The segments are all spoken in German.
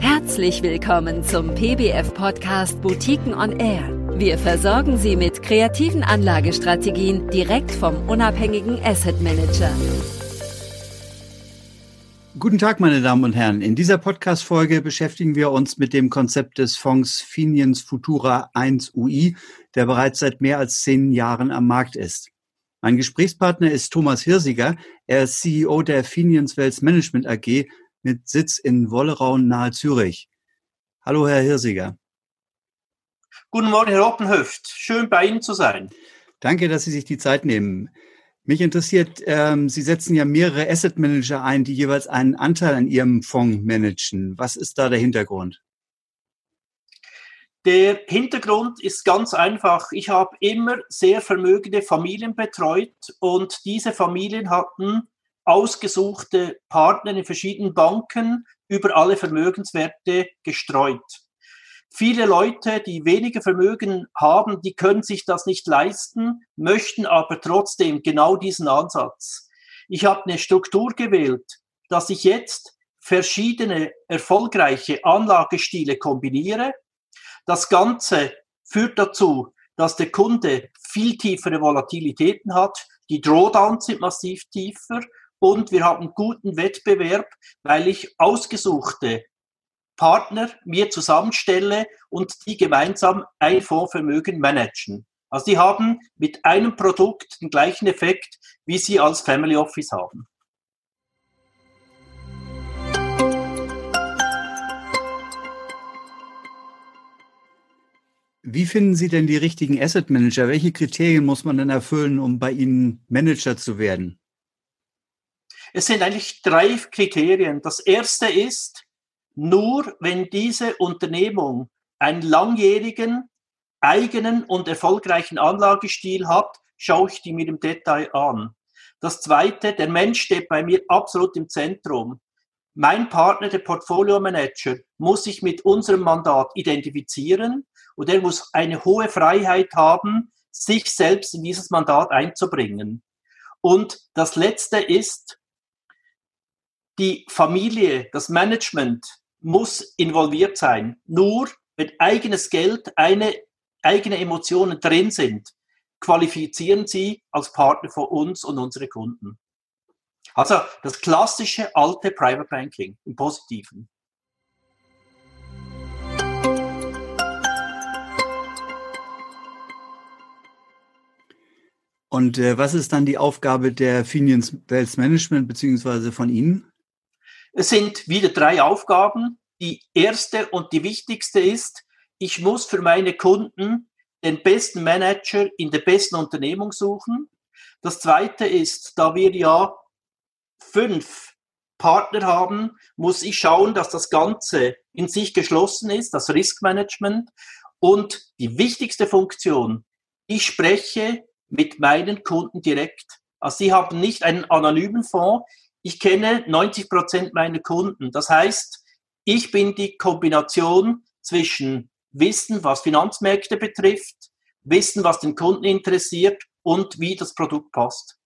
Herzlich willkommen zum PBF Podcast Boutiquen on Air. Wir versorgen Sie mit kreativen Anlagestrategien direkt vom unabhängigen Asset Manager. Guten Tag, meine Damen und Herren. In dieser Podcast-Folge beschäftigen wir uns mit dem Konzept des Fonds Finiens Futura 1 UI, der bereits seit mehr als zehn Jahren am Markt ist. Mein Gesprächspartner ist Thomas Hirsiger. Er ist CEO der Finiens Wealth Management AG mit Sitz in Wolleraun nahe Zürich. Hallo, Herr Hirsiger. Guten Morgen, Herr Oppenhöft. Schön bei Ihnen zu sein. Danke, dass Sie sich die Zeit nehmen. Mich interessiert, ähm, Sie setzen ja mehrere Asset Manager ein, die jeweils einen Anteil an Ihrem Fonds managen. Was ist da der Hintergrund? Der Hintergrund ist ganz einfach. Ich habe immer sehr vermögende Familien betreut und diese Familien hatten ausgesuchte Partner in verschiedenen Banken über alle Vermögenswerte gestreut. Viele Leute, die weniger Vermögen haben, die können sich das nicht leisten, möchten aber trotzdem genau diesen Ansatz. Ich habe eine Struktur gewählt, dass ich jetzt verschiedene erfolgreiche Anlagestile kombiniere. Das Ganze führt dazu, dass der Kunde viel tiefere Volatilitäten hat. Die Drawdowns sind massiv tiefer und wir haben guten Wettbewerb, weil ich ausgesuchte Partner mir zusammenstelle und die gemeinsam ein Fondsvermögen managen. Also die haben mit einem Produkt den gleichen Effekt, wie sie als Family Office haben. Wie finden Sie denn die richtigen Asset Manager? Welche Kriterien muss man denn erfüllen, um bei Ihnen Manager zu werden? Es sind eigentlich drei Kriterien. Das erste ist, nur wenn diese Unternehmung einen langjährigen, eigenen und erfolgreichen Anlagestil hat, schaue ich die mir im Detail an. Das zweite, der Mensch steht bei mir absolut im Zentrum. Mein Partner, der Portfolio Manager, muss sich mit unserem Mandat identifizieren und er muss eine hohe Freiheit haben, sich selbst in dieses Mandat einzubringen. Und das letzte ist, die Familie, das Management muss involviert sein. Nur wenn eigenes Geld, eine, eigene Emotionen drin sind, qualifizieren sie als Partner für uns und unsere Kunden. Also das klassische alte Private Banking im Positiven. Und äh, was ist dann die Aufgabe der Finians Wealth Management beziehungsweise von Ihnen? Es sind wieder drei Aufgaben. Die erste und die wichtigste ist, ich muss für meine Kunden den besten Manager in der besten Unternehmung suchen. Das zweite ist, da wir ja fünf Partner haben, muss ich schauen, dass das Ganze in sich geschlossen ist, das Riskmanagement. Und die wichtigste Funktion, ich spreche mit meinen Kunden direkt. Also sie haben nicht einen anonymen Fonds, ich kenne 90 Prozent meiner Kunden. Das heißt, ich bin die Kombination zwischen Wissen, was Finanzmärkte betrifft, Wissen, was den Kunden interessiert und wie das Produkt passt.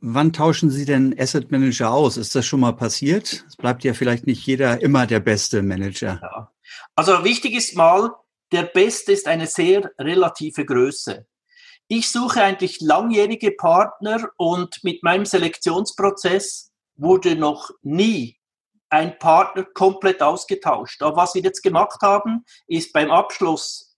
Wann tauschen Sie denn Asset Manager aus? Ist das schon mal passiert? Es bleibt ja vielleicht nicht jeder immer der beste Manager. Ja. Also wichtig ist mal, der Beste ist eine sehr relative Größe. Ich suche eigentlich langjährige Partner und mit meinem Selektionsprozess wurde noch nie ein Partner komplett ausgetauscht. Aber was wir jetzt gemacht haben, ist beim Abschluss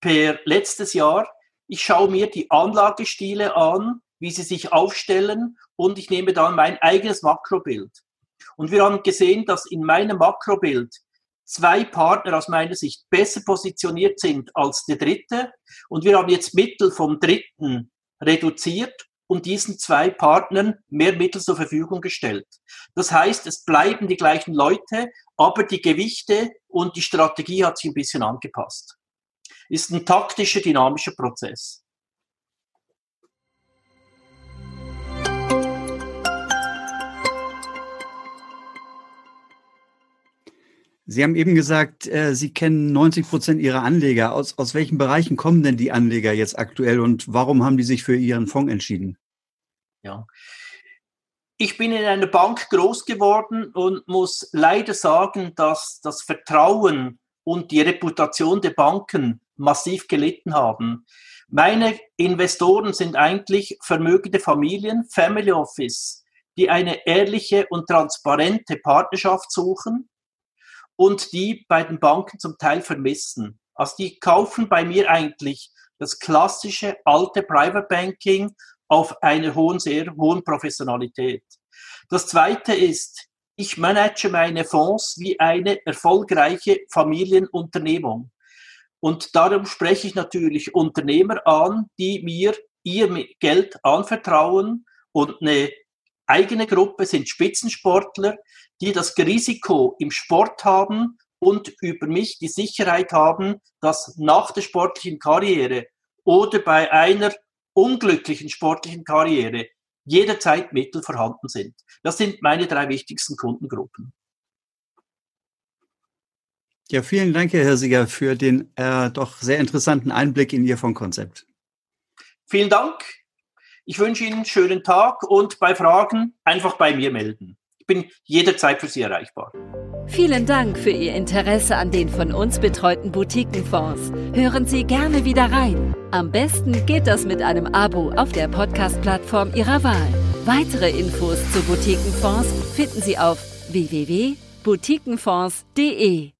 per letztes Jahr, ich schaue mir die Anlagestile an, wie sie sich aufstellen und ich nehme dann mein eigenes Makrobild. Und wir haben gesehen, dass in meinem Makrobild zwei Partner aus meiner Sicht besser positioniert sind als der dritte. Und wir haben jetzt Mittel vom dritten reduziert und diesen zwei Partnern mehr Mittel zur Verfügung gestellt. Das heißt, es bleiben die gleichen Leute, aber die Gewichte und die Strategie hat sich ein bisschen angepasst. Ist ein taktischer, dynamischer Prozess. Sie haben eben gesagt, äh, Sie kennen 90 Prozent Ihrer Anleger. Aus, aus welchen Bereichen kommen denn die Anleger jetzt aktuell und warum haben die sich für Ihren Fonds entschieden? Ja. Ich bin in einer Bank groß geworden und muss leider sagen, dass das Vertrauen und die Reputation der Banken massiv gelitten haben. Meine Investoren sind eigentlich vermögende Familien, Family Office, die eine ehrliche und transparente Partnerschaft suchen und die bei den Banken zum Teil vermissen. Also die kaufen bei mir eigentlich das klassische alte Private Banking auf einer hohen, sehr hohen Professionalität. Das zweite ist, ich manage meine Fonds wie eine erfolgreiche Familienunternehmung. Und darum spreche ich natürlich Unternehmer an, die mir ihr Geld anvertrauen und eine eigene Gruppe sind Spitzensportler, die das Risiko im Sport haben und über mich die Sicherheit haben, dass nach der sportlichen Karriere oder bei einer unglücklichen sportlichen Karriere jederzeit Mittel vorhanden sind. Das sind meine drei wichtigsten Kundengruppen. Ja, vielen Dank, Herr Hirsiger, für den äh, doch sehr interessanten Einblick in Ihr Fondkonzept. Vielen Dank. Ich wünsche Ihnen einen schönen Tag und bei Fragen einfach bei mir melden bin jederzeit für Sie erreichbar. Vielen Dank für Ihr Interesse an den von uns betreuten Boutiquenfonds. Hören Sie gerne wieder rein. Am besten geht das mit einem Abo auf der Podcast-Plattform Ihrer Wahl. Weitere Infos zu Boutiquenfonds finden Sie auf www.boutiquenfonds.de.